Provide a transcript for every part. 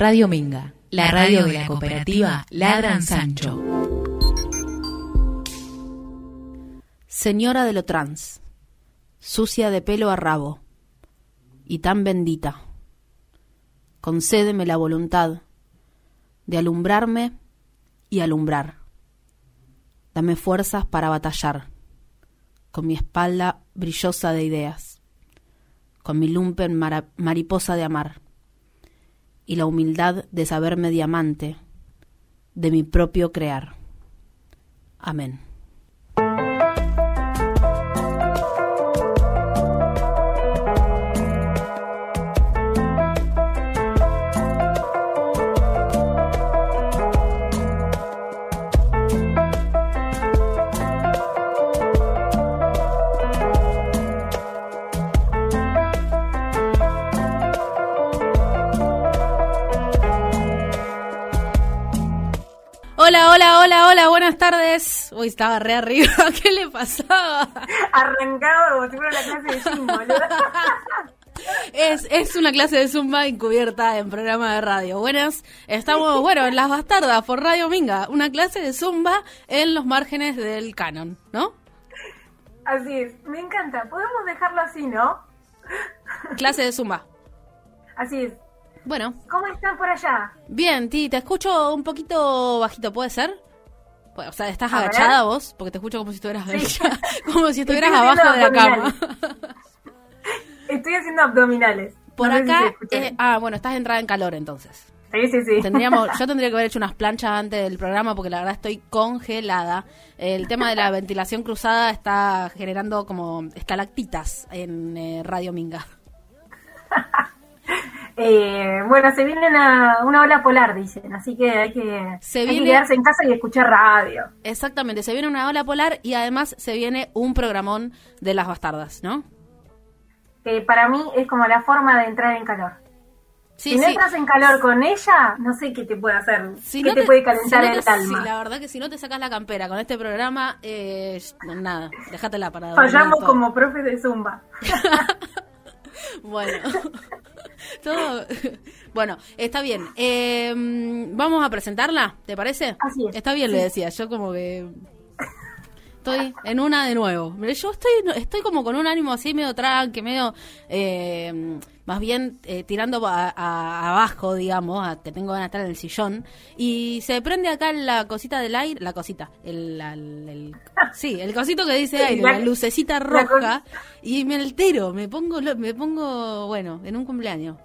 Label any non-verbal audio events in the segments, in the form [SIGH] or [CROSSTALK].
Radio Minga, la radio de la cooperativa Ladran Sancho. Señora de lo trans, sucia de pelo a rabo, y tan bendita, concédeme la voluntad de alumbrarme y alumbrar. Dame fuerzas para batallar, con mi espalda brillosa de ideas, con mi lumpen mariposa de amar, y la humildad de saberme diamante de mi propio crear. Amén. Tardes. Uy, estaba re arriba, [LAUGHS] ¿qué le pasaba? Arrancado como si fuera una clase de boludo. [LAUGHS] Es, es una clase de Zumba encubierta en programa de radio. Buenas, estamos, bueno, en Las Bastardas por Radio Minga, una clase de Zumba en los márgenes del canon, ¿no? Así es, me encanta. Podemos dejarlo así, ¿no? Clase de Zumba. Así es. Bueno, ¿Cómo están por allá? bien, Ti, te escucho un poquito bajito, ¿puede ser? O sea, ¿estás A ver. agachada vos? Porque te escucho como si estuvieras Sí. agachada, [LAUGHS] como si estuvieras abajo de la cama. [LAUGHS] Estoy haciendo abdominales. Por No si acá, eh, ah, bueno, estás entrada en calor entonces. Sí, sí, sí. Tendríamos, [LAUGHS] yo tendría que haber hecho unas planchas antes del programa porque la verdad estoy congelada. El tema de la ventilación cruzada está generando como estalactitas en eh, Radio Minga. Eh, bueno, se viene una, una ola polar, dicen. Así que hay que, Se hay que viene- quedarse en casa y escuchar radio. Exactamente, se viene una ola polar y además se viene un programón de las bastardas, ¿no? Que para mí es como la forma de entrar en calor. Sí, si no sí. entras en calor con ella, no sé qué te puede hacer. Si qué no te, puede calentar si no el te- alma. Sí, la verdad que si no te sacas la campera con este programa, eh, nada, déjatela para dormir Fallamos como profes de zumba. [LAUGHS] Bueno, [LAUGHS] todo. Bueno, está bien. Eh, Vamos a presentarla, ¿te parece? Así es. Está bien, le decía. Yo como que estoy en una de nuevo. Yo estoy, estoy como con un ánimo así medio tranque, medio eh, más bien eh, tirando a- a- abajo, digamos, a que tengo ganas de estar en el sillón. Y se prende acá la cosita del aire, la cosita, el, la- el- el- sí, el cosito que dice [LAUGHS] aire, la- lucecita roja, y me altero, me pongo, me pongo, bueno, en un cumpleaños.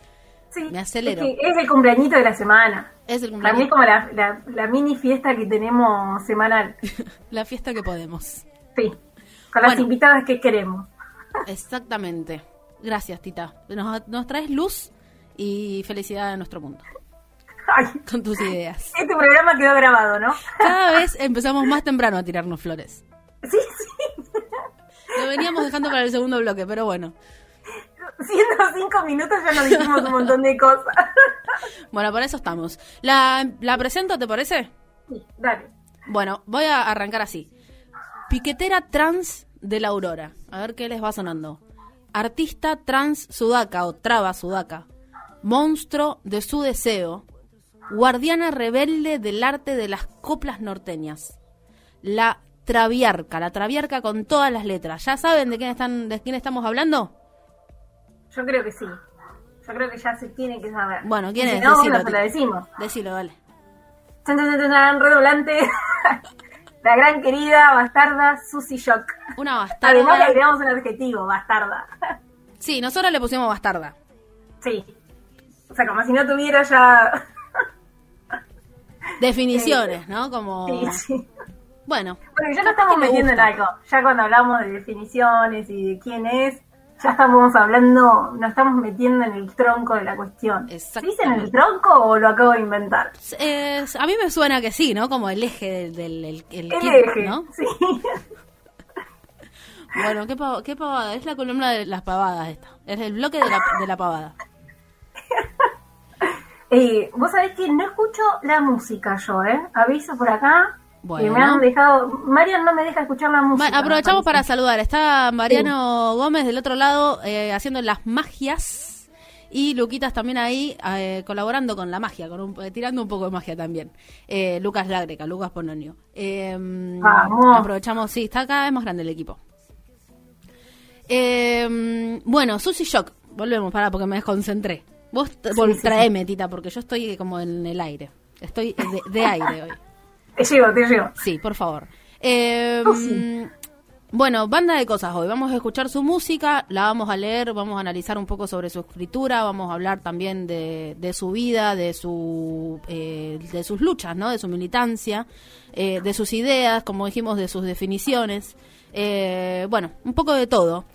Sí, Me acelero. Es, que es el cumpleañito de la semana. Es el Para mí cumpleaños, es como la, la, la mini fiesta que tenemos semanal. [LAUGHS] la fiesta que podemos. Sí, con las invitadas que queremos. Exactamente. Gracias, Tita. Nos, nos traes luz y felicidad a nuestro mundo Ay, con tus ideas. este programa quedó grabado, ¿no? Cada vez empezamos más temprano a tirarnos flores. Sí, sí. Lo veníamos dejando para el segundo bloque, pero bueno. Siendo cinco minutos ya nos dijimos un montón de cosas. Bueno, para eso estamos. ¿La, la presento, te parece? Sí, dale. Bueno, voy a arrancar así. Piquetera trans de la Aurora. A ver qué les va sonando. Artista trans sudaca o traba sudaca. Monstruo de su deseo. Guardiana rebelde del arte de las coplas norteñas. La traviarca, la traviarca con todas las letras. ¿Ya saben de quién están, de quién estamos hablando? Yo creo que sí. Yo creo que ya se tiene que saber. Bueno, ¿quién Y si es? No, Decilo, bueno, se la decimos. Decilo, chan, redoblante. [LAUGHS] la gran querida bastarda Susy Shock. Una Además le bastarda. agregamos un adjetivo, bastarda. Sí, nosotros le pusimos bastarda. sí. O sea, como si no tuviera ya... [LAUGHS] Definiciones, ¿no? Como... Sí, sí. Bueno, Bueno, ya no estamos metiendo en algo. Ya cuando hablamos de definiciones y de quién es, ya estamos hablando, nos estamos metiendo en el tronco de la cuestión. ¿Se dice en Exactamente. el tronco o lo acabo de inventar? Es- a mí me suena que sí, ¿no? Como el eje del, del el, el El kit, eje, ¿no? sí. [LAUGHS] Bueno, ¿qué, pa- qué pavada? Es la columna de las pavadas esta. Es el bloque de la, de la pavada. [LAUGHS] Eh, Vos sabés que no escucho la música yo, ¿eh? Aviso por acá. Bueno. Que me han dejado... Marian no me deja escuchar la música. Aprovechamos para saludar. Está Mariano Gómez del otro lado eh, haciendo las magias. y Luquitas también ahí eh, colaborando con la magia, con un- eh, tirando un poco de magia también. Eh, Lucas Lágreca, Lucas Pononio. Vamos. aprovechamos, sí, está cada vez más grande el equipo. Eh, bueno, Susy Shock, volvemos, para porque me desconcentré. Vos vol- sí, traeme, Tita, porque yo estoy como en el aire. Estoy de, de aire hoy. Te llevo, te llevo. Sí, por favor. Eh, Susy. Bueno, banda de cosas hoy. Vamos a escuchar su música, la vamos a leer, vamos a analizar un poco sobre su escritura, vamos a hablar también de, de su vida, de su eh, de sus luchas, ¿no? De su militancia, eh, de sus ideas, como dijimos, de sus definiciones. Eh, bueno, un poco de todo.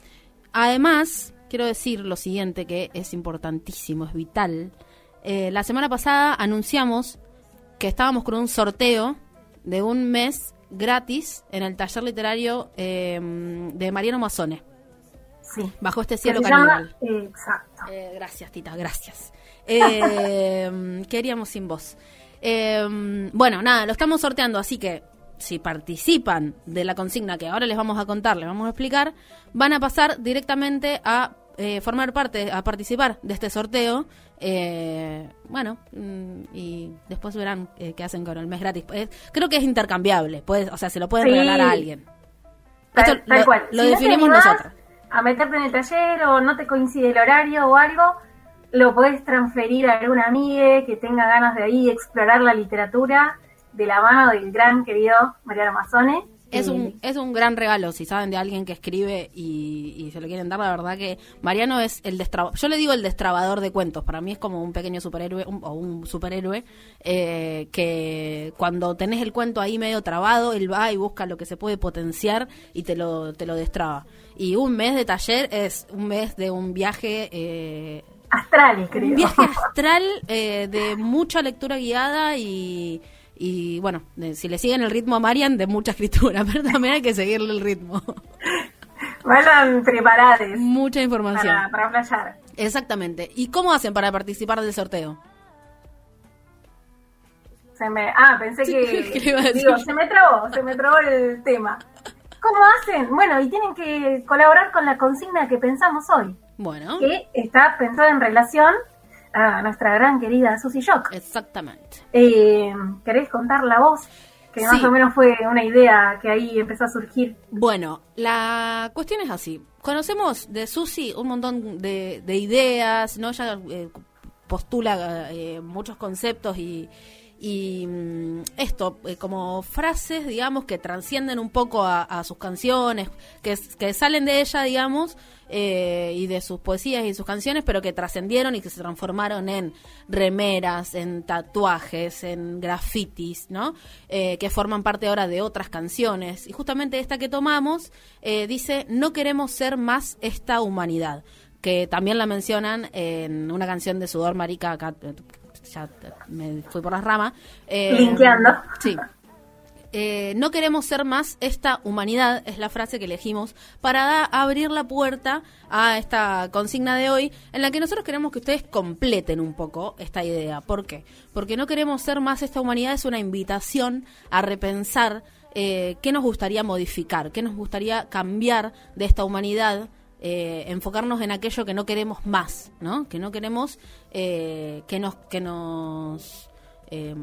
Además, quiero decir lo siguiente que es importantísimo, es vital. Eh, la semana pasada anunciamos que estábamos con un sorteo de un mes gratis en el taller literario eh, de Mariano Mazzone, Sí. bajo este cielo caníbal. Exacto. Eh, gracias, Tita, gracias. Eh, [LAUGHS] ¿Qué haríamos sin vos? Eh, bueno, nada, lo estamos sorteando, así que si participan de la consigna que ahora les vamos a contar, les vamos a explicar, van a pasar directamente a eh, formar parte, a participar de este sorteo. Eh, bueno, mm, y después verán eh, qué hacen con el mes gratis. Creo que es intercambiable, puedes, o sea, se lo pueden Sí. regalar a alguien. Tal, Esto tal lo- cual. lo Si definimos nosotros. A meterte en el taller o no te coincide el horario o algo, lo podés transferir a alguna amiga que tenga ganas de ahí explorar la literatura de la mano del gran querido Mariano Mazzone. Es Eh, un, es un gran regalo si saben de alguien que escribe y, y se lo quieren dar. La verdad que Mariano es el destrabador. Yo le digo el destrabador de cuentos. Para mí es como un pequeño superhéroe un- o un superhéroe eh, que cuando tenés el cuento ahí medio trabado, él va y busca lo que se puede potenciar y te lo, te lo destraba. Y un mes de taller es un mes de un viaje. Eh, Astrales, creo. un viaje astral eh, de mucha lectura guiada y, y bueno, de- si le siguen el ritmo a Marian, de mucha [LAUGHS] escritura, pero también hay que seguirle el ritmo. Vayan preparados mucha información. para, para playar. Exactamente. ¿Y cómo hacen para participar del sorteo? Se me, ah, pensé Sí, que. [LAUGHS] ¿qué le iba a decir? digo, se me trabó, se me trabó el tema. ¿Cómo hacen? Bueno, y tienen que colaborar con la consigna que pensamos hoy, Bueno, que está pensada en relación a nuestra gran querida Susy Shock. exactamente. Eh, ¿Querés contar la voz? Que más o menos fue una idea que ahí empezó a surgir. Bueno, la cuestión es así. Conocemos de Susi un montón de, de ideas, ¿no? Ella eh, postula eh, muchos conceptos y, y mm, esto, eh, como frases, digamos, que trascienden un poco a, sus canciones, que, que salen de ella, digamos, eh, y de sus poesías y sus canciones, pero que trascendieron y que se transformaron en remeras, en tatuajes, en grafitis, ¿no? Eh, que forman parte ahora de otras canciones. Y justamente esta que tomamos dice, no queremos ser más esta humanidad, que también la mencionan en una canción de Sudor Marica, ya me fui por las ramas. Eh. Sí. Eh, no queremos ser más esta humanidad, es la frase que elegimos, para abrir la puerta a esta consigna de hoy, en la que nosotros queremos que ustedes completen un poco esta idea. ¿Por qué? Porque no queremos ser más esta humanidad, es una invitación a repensar eh, qué nos gustaría modificar, qué nos gustaría cambiar de esta humanidad. Eh, enfocarnos en aquello que no queremos más, ¿no? Que no queremos eh, que nos que nos eh,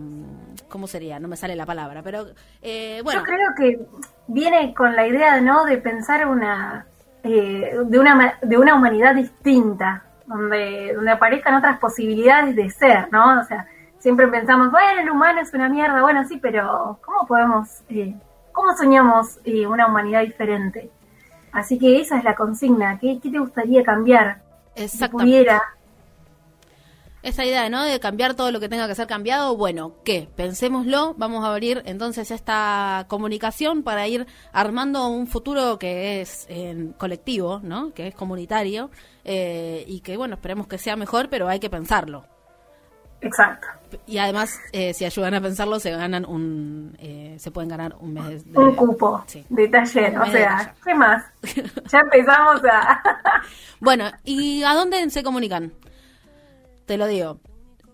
¿cómo sería? No me sale la palabra, pero eh, bueno, Yo creo que viene con la idea, ¿no? De pensar una, eh, de una, de una humanidad distinta, donde, donde aparezcan otras posibilidades de ser, ¿no? O sea, siempre pensamos, bueno, el humano es una mierda, bueno, sí, pero ¿cómo podemos, eh, cómo soñamos una humanidad diferente? Así que esa es la consigna. ¿Qué, qué te gustaría cambiar? Si exactamente. pudiera. Esa idea, ¿no? De cambiar todo lo que tenga que ser cambiado, bueno, ¿qué? Pensémoslo, vamos a abrir entonces esta comunicación para ir armando un futuro que es eh, colectivo, ¿no? Que es comunitario eh, y que, bueno, esperemos que sea mejor, pero hay que pensarlo. Exacto. Y además, eh, si ayudan a pensarlo, se ganan un, eh, se pueden ganar un mes de, Un cupo Sí. de taller. O sea, taller. ¿qué más? [LAUGHS] Ya empezamos a... [LAUGHS] Bueno, ¿y a dónde se comunican? Te lo digo,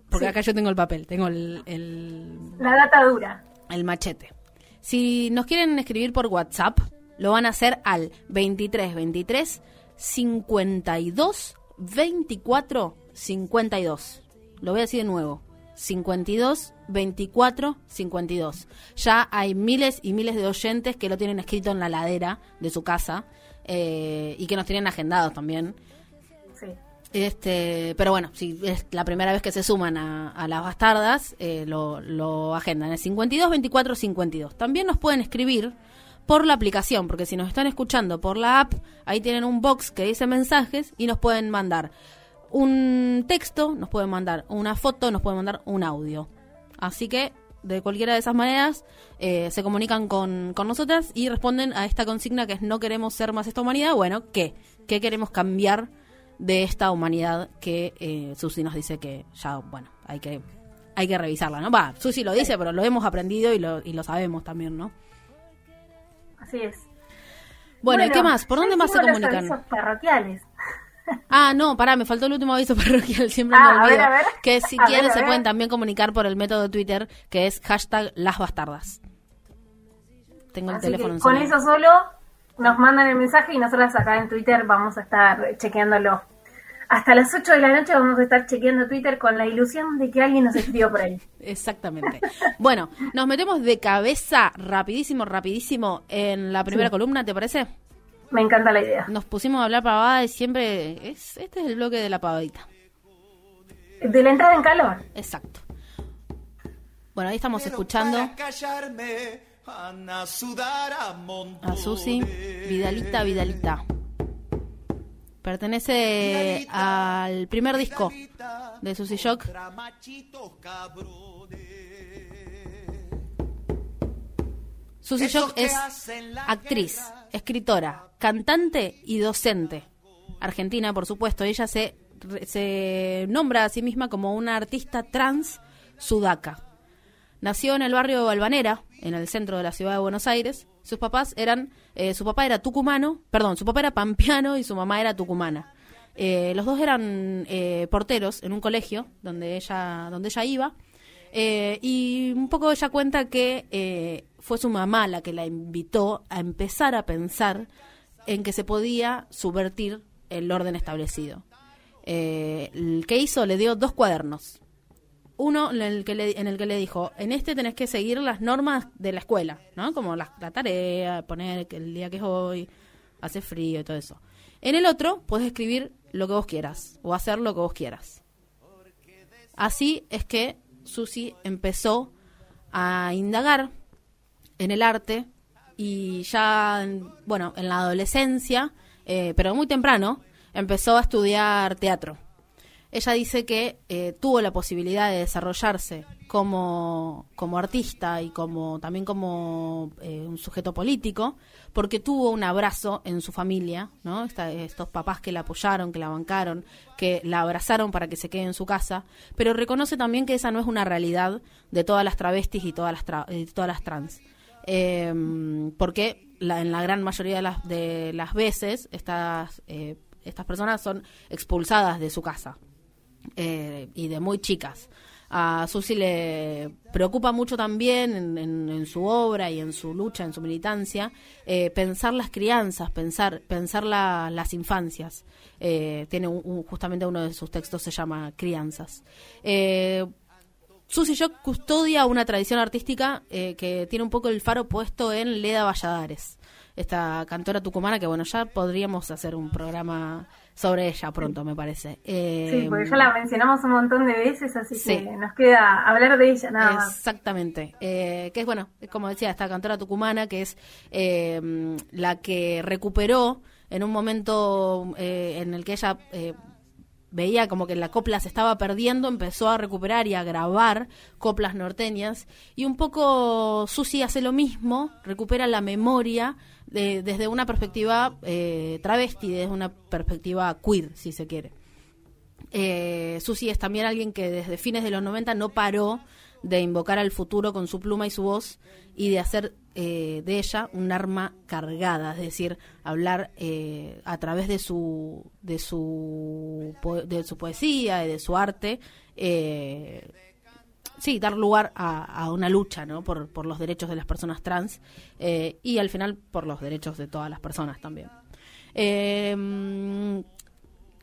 porque Sí. acá yo tengo el papel, tengo el, el, la data dura. el machete. Si nos quieren escribir por WhatsApp, lo van a hacer al 23 23 52 24 52. Lo voy a decir de nuevo. 52 24 52. Ya hay miles y miles de oyentes que lo tienen escrito en la ladera de su casa eh, y que nos tienen agendados también. Sí. Este, pero bueno, si es la primera vez que se suman a, a las bastardas, eh, lo, lo agendan. Es 52 24 52. También nos pueden escribir por la aplicación, porque si nos están escuchando por la app, ahí tienen un box que dice mensajes y nos pueden mandar un texto, nos pueden mandar una foto, nos pueden mandar un audio. Así que de cualquiera de esas maneras eh, se comunican con, con nosotras y responden a esta consigna que es no queremos ser más esta humanidad. Bueno, ¿qué? ¿Qué queremos cambiar de esta humanidad que eh, Susi nos dice que ya, bueno, hay que hay que revisarla, ¿no? Va, Susi lo dice, pero lo hemos aprendido y lo, y lo sabemos también, ¿no? Así es. Bueno, ¿y qué más? ¿Por dónde más se los comunican? avisos parroquiales. Ah, no, pará, me faltó el último aviso [LAUGHS] parroquial, siempre Ah, me a olvido. ver, a ver. Que si [LAUGHS] A quieren ver, a se pueden también comunicar por el método de Twitter, que es hashtag las bastardas. Tengo el Así teléfono que con eso solo nos mandan el mensaje y nosotros acá en Twitter vamos a estar chequeándolo. Hasta las 8 de la noche vamos a estar chequeando Twitter con la ilusión de que alguien nos escribió por ahí. [LAUGHS] Exactamente. Bueno, nos metemos de cabeza rapidísimo, rapidísimo en la primera Sí. columna, ¿te parece? Me encanta la idea. Nos pusimos a hablar pavada y siempre es este es el bloque de la pavadita. De la entrada en calor. Exacto. Bueno, ahí estamos escuchando a Susi Vidalita Vidalita. Pertenece al primer disco de Susi Shock. Dramachitos cabrones. Susi Esos Shock es actriz, escritora, cantante y docente. Argentina, por supuesto. Ella se, se nombra a sí misma como una artista trans sudaca. Nació en el barrio Balvanera, en el centro de la ciudad de Buenos Aires. Sus papás eran, eh, su papá era tucumano, perdón, su papá era pampeano y su mamá era tucumana. Eh, los dos eran eh, porteros en un colegio donde ella, donde ella iba. Y un poco ella cuenta que fue su mamá la que la invitó a empezar a pensar en que se podía subvertir el orden establecido. Eh, el que hizo le dio dos cuadernos. Uno en el, que le, en el que le dijo, en este tenés que seguir las normas de la escuela, ¿no? Como la, la tarea, poner el día que es hoy, hace frío y todo eso. En el otro puedes escribir lo que vos quieras o hacer lo que vos quieras. Así es que Susi empezó a indagar en el arte y ya, en- bueno, en la adolescencia, eh, pero muy temprano, empezó a estudiar teatro. Ella dice que eh, tuvo la posibilidad de desarrollarse como, como artista y como también como eh, un sujeto político, porque tuvo un abrazo en su familia, ¿no? Esta- estos papás que la apoyaron, que la bancaron, que la abrazaron para que se quede en su casa, pero reconoce también que esa no es una realidad de todas las travestis y todas las, tra- eh, todas las trans. Eh, porque la- en la gran mayoría de las, de las veces estas, eh, estas personas son expulsadas de su casa eh, y de muy chicas. A Susi le preocupa mucho también en, en- su obra y en su lucha, en su militancia, eh, pensar las crianzas, pensar, pensar la- las infancias. Eh, tiene justamente uno de sus textos se llama Crianzas. Susi Shock custodia una tradición artística eh, que tiene un poco el faro puesto en Leda Valladares, esta cantora tucumana que, bueno, ya podríamos hacer un programa sobre ella pronto, me parece. Eh, Sí, porque ya la mencionamos un montón de veces, así sí. que nos queda hablar de ella nada más. Exactamente. Eh, que es, bueno, es como decía, esta cantora tucumana, que es eh, la que recuperó en un momento eh, en el que ella eh, veía como que la copla se estaba perdiendo, empezó a recuperar y a grabar coplas norteñas. Y un poco Susi hace lo mismo, recupera la memoria de- desde una perspectiva eh, travesti, desde una perspectiva queer, si se quiere. Eh, Susi es también alguien que desde fines de los 90 no paró de invocar al futuro con su pluma y su voz y de hacer eh, de ella un arma cargada, es decir, hablar eh, a través de su de su de su poesía y de su arte, eh, sí, dar lugar a, a una lucha, ¿no? Por, por los derechos de las personas trans eh, y al final por los derechos de todas las personas también.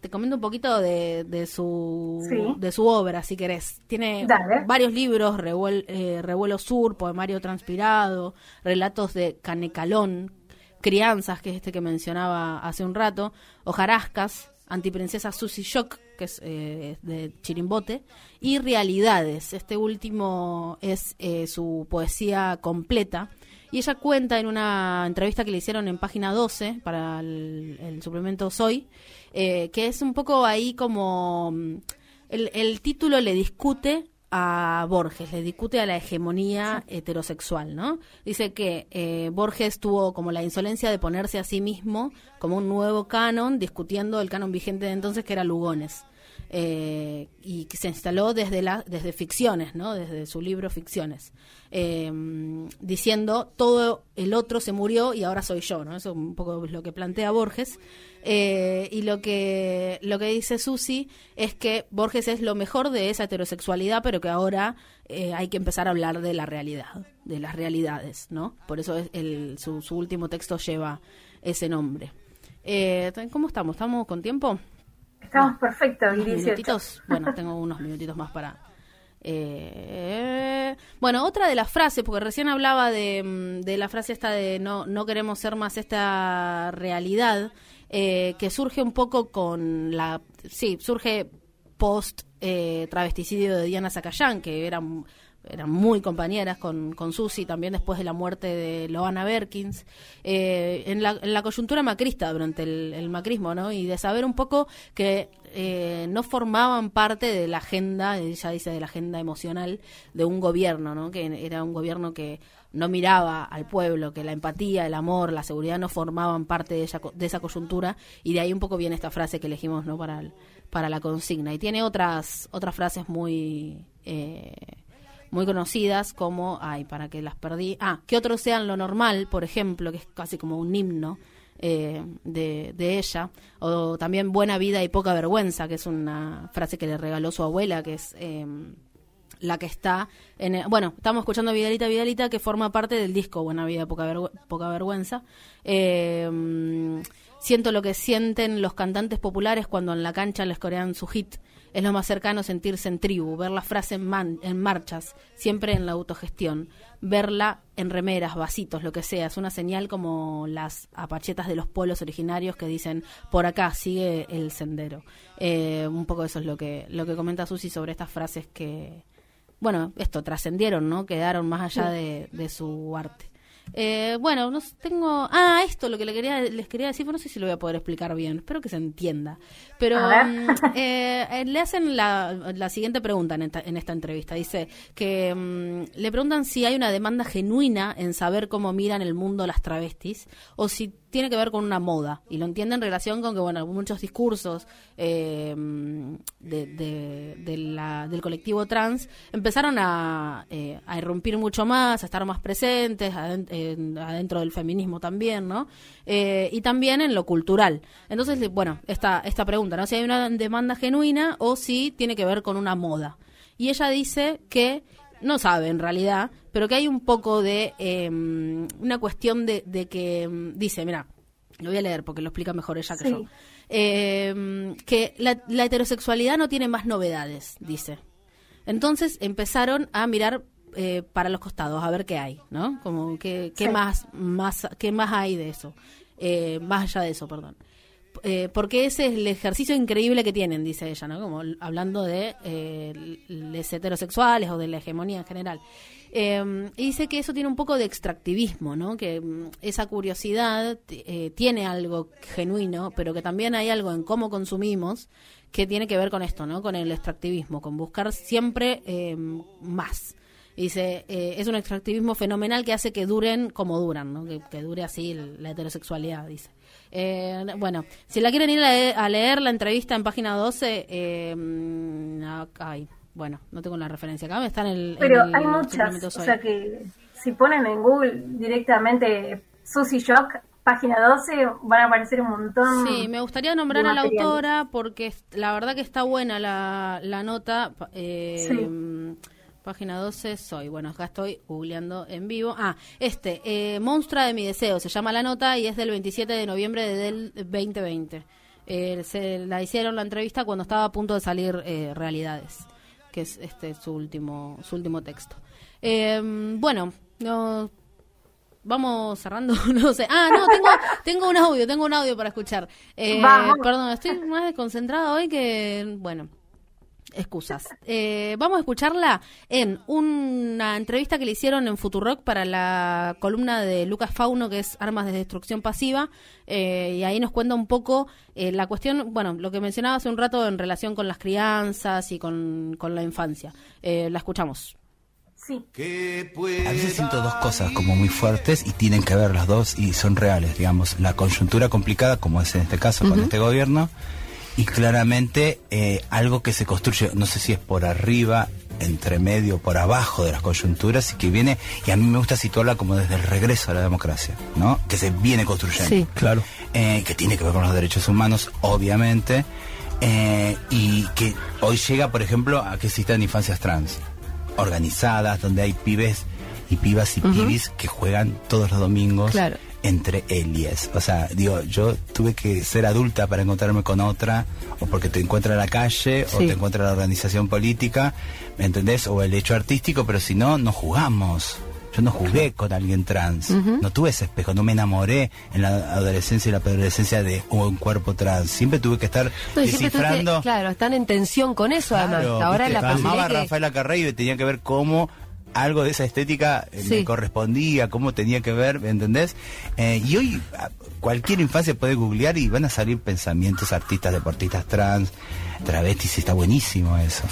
Te comento un poquito de, de su Sí. de su obra, si querés. Tiene Dale. varios libros, Revuel- eh, Revuelo Sur, Poemario Transpirado, Relatos de Canecalón, Crianzas, que es este que mencionaba hace un rato, Hojarascas, Antiprincesa Susy Shock, que es eh, de Chirimbote, y Realidades. Este último es eh, su poesía completa. Y ella cuenta en una entrevista que le hicieron en página 12 para el, el suplemento Soy, eh, que es un poco ahí como... mm, El, el título le discute a Borges, le discute a la hegemonía heterosexual, ¿no? Dice que eh, Borges tuvo como la insolencia de ponerse a sí mismo como un nuevo canon, discutiendo el canon vigente de entonces que era Lugones. Eh, y que se instaló desde la, desde ficciones, ¿no? Desde su libro Ficciones, eh, diciendo todo el otro se murió y ahora soy yo, ¿no? Eso es un poco lo que plantea Borges. Eh, y lo que lo que dice Susi es que Borges es lo mejor de esa heterosexualidad, pero que ahora eh, hay que empezar a hablar de la realidad, de las realidades, ¿no? Por eso es el, su, su último texto lleva ese nombre. ¿Cómo estamos? ¿Estamos con tiempo? Estamos perfectos, y ¿Unos 18. minutitos? Bueno, tengo unos minutitos más para... eh, bueno, otra de las frases, porque recién hablaba de, mm, de la frase esta de no, no queremos ser más esta realidad, eh, que surge un poco con la... Sí, surge post eh, travesticidio de Diana Zacayán, que eran, eran muy compañeras con, con Susi, también después de la muerte de Loana Berkins, eh, en, la, coyuntura macrista durante el, macrismo, ¿no? Y de saber un poco que eh, no formaban parte de la agenda, ella dice de la agenda emocional de un gobierno, ¿no? Que era un gobierno que no miraba al pueblo, que la empatía, el amor, la seguridad no formaban parte de esa, de esa coyuntura y de ahí un poco viene esta frase que elegimos, ¿no? Para para la consigna y tiene otras otras frases muy eh, muy conocidas como ay para que las perdí. Ah que otros sean lo normal por ejemplo que es casi como un himno eh, de, de ella. O también buena vida y poca vergüenza que es una frase que le regaló su abuela que es eh, la que está en bueno estamos escuchando Vidalita Vidalita que forma parte del disco Buena Vida Poca, Poca Vergüenza. Eh, siento lo que sienten los cantantes populares cuando en la cancha les corean su hit es lo más cercano sentirse en tribu ver la frase en, man- en marchas siempre en la autogestión verla en remeras vasitos lo que sea es una señal como las apachetas de los pueblos originarios que dicen por acá sigue el sendero Eh, un poco eso es lo que lo que comenta Susi sobre estas frases que bueno, esto, trascendieron, ¿no? Quedaron más allá de, de su arte. Eh, bueno, no tengo... Ah, esto lo que le quería, les quería decir, no sé si lo voy a poder explicar bien, espero que se entienda. Pero mm, eh, eh, le hacen la, la siguiente pregunta en esta, en esta entrevista. Dice que mm, le preguntan si hay una demanda genuina en saber cómo miran el mundo las travestis o si tiene que ver con una moda. Y lo entiende en relación con que, bueno, muchos discursos eh, de, de- la- del colectivo trans empezaron a, eh, a irrumpir mucho más, a estar más presentes, aden- en- adentro del feminismo también, ¿no? Eh, y también en lo cultural. Entonces, bueno, esta, esta pregunta, ¿no? Si hay una demanda genuina o si tiene que ver con una moda. Y ella dice que no sabe en realidad, pero que hay un poco de eh, una cuestión de, de que mm, dice, mira, lo voy a leer porque lo explica mejor ella que Sí. yo. Eh, que la, la heterosexualidad no tiene más novedades, dice. Entonces empezaron a mirar eh, para los costados a ver qué hay, ¿no? Como qué, qué Sí. más, más, qué más hay de eso, Eh, más allá de eso, perdón. Eh, porque ese es el ejercicio increíble que tienen, dice ella, ¿no? Como hablando de eh, los heterosexuales o de la hegemonía en general. Eh, y dice que eso tiene un poco de extractivismo, ¿no? Que mm, esa curiosidad eh, tiene algo genuino, pero que también hay algo en cómo consumimos que tiene que ver con esto, ¿no? Con el extractivismo, con buscar siempre eh, más. Y Dice, eh, es un extractivismo fenomenal que hace que duren como duran, que, dure así la heterosexualidad, dice. Eh, bueno, si la quieren ir a leer, a leer la entrevista en página 12, eh, hay. Bueno, no tengo la referencia acá, está en el. en Pero el hay muchas, o sea que si ponen en Google directamente Susy Shock, página 12, van a aparecer un montón. Sí, me gustaría nombrar a la autora porque la verdad que está buena la, la nota. eh, Sí. mm, Página 12, soy. Bueno, acá estoy googleando en vivo. Ah, este, eh, Monstrua de mi deseo, se llama la nota y es del 27 de noviembre de- del 2020. Eh, se la hicieron la entrevista cuando estaba a punto de salir eh, Realidades, que es este su último, su último texto. Eh, bueno, no, vamos cerrando, [LAUGHS] no sé. Ah, no, tengo, tengo un audio, tengo un audio para escuchar. Eh, Vamos. perdón, estoy más desconcentrada hoy que, bueno, excusas. Eh, vamos a escucharla en una entrevista que le hicieron en Futurock para la columna de Lucas Fauno, que es Armas de Destrucción Pasiva, eh, y ahí nos cuenta un poco eh, la cuestión, bueno, lo que mencionaba hace un rato en relación con las crianzas y con, con la infancia. Eh, la escuchamos. Sí, A veces siento dos cosas como muy fuertes y tienen que ver las dos y son reales, digamos. La coyuntura complicada, como es en este caso con este gobierno, y claramente eh, algo que se construye, no sé si es por arriba, entre medio, por abajo de las coyunturas y que viene, y a mí me gusta situarla como desde el regreso a la democracia, ¿no? Que se viene construyendo. Sí. Claro. Eh, que tiene que ver con los derechos humanos, obviamente, eh, y que hoy llega, por ejemplo, a que existan infancias trans organizadas, donde hay pibes y pibas y pibis que juegan todos los domingos Claro. Entre Elies. O sea, digo, yo tuve que ser adulta para encontrarme con otra, o porque te encuentra en la calle, o te encuentra la organización política, ¿me entendés? O el hecho artístico, pero si no, no jugamos. Yo no jugué con alguien trans, no tuve ese espejo, no me enamoré en la adolescencia y la adolescencia de un cuerpo trans. Siempre tuve que estar No, descifrando. claro, están en tensión con eso además. Ahora viste, la amaba a que- Rafaela Carrey y tenía que ver cómo algo de esa estética eh, Sí. me correspondía, cómo tenía que ver, ¿me entendés? Eh, y hoy a- cualquier infancia puede googlear y van a salir pensamientos, artistas, deportistas trans, travestis, está buenísimo eso.